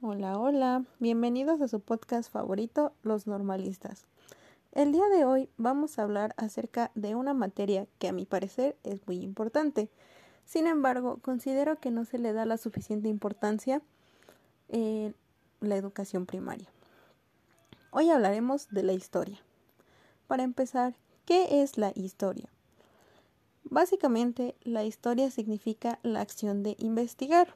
Hola, hola, bienvenidos a su podcast favorito, Los Normalistas. El día de hoy vamos a hablar acerca de una materia que a mi parecer es muy importante. Sin embargo, considero que no se le da la suficiente importancia en la educación primaria. Hoy hablaremos de la historia. Para empezar, ¿qué es la historia? Básicamente, la historia significa la acción de investigar.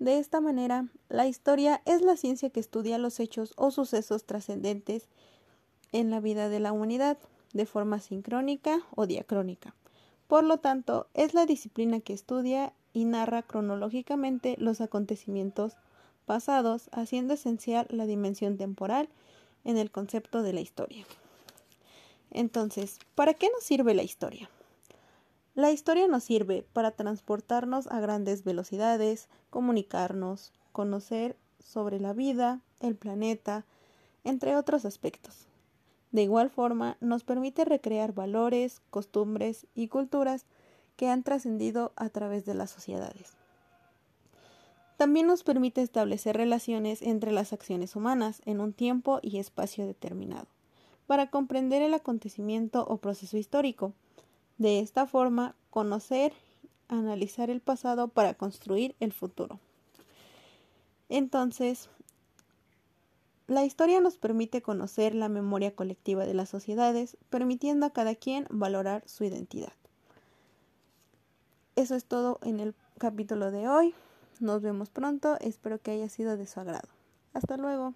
De esta manera, la historia es la ciencia que estudia los hechos o sucesos trascendentes en la vida de la humanidad, de forma sincrónica o diacrónica. Por lo tanto, es la disciplina que estudia y narra cronológicamente los acontecimientos pasados, haciendo esencial la dimensión temporal en el concepto de la historia. Entonces, ¿para qué nos sirve la historia? La historia nos sirve para transportarnos a grandes velocidades, comunicarnos, conocer sobre la vida, el planeta, entre otros aspectos. De igual forma, nos permite recrear valores, costumbres y culturas que han trascendido a través de las sociedades. También nos permite establecer relaciones entre las acciones humanas en un tiempo y espacio determinado, para comprender el acontecimiento o proceso histórico, de esta forma, conocer, analizar el pasado para construir el futuro. Entonces, la historia nos permite conocer la memoria colectiva de las sociedades, permitiendo a cada quien valorar su identidad. Eso es todo en el capítulo de hoy. Nos vemos pronto. Espero que haya sido de su agrado. Hasta luego.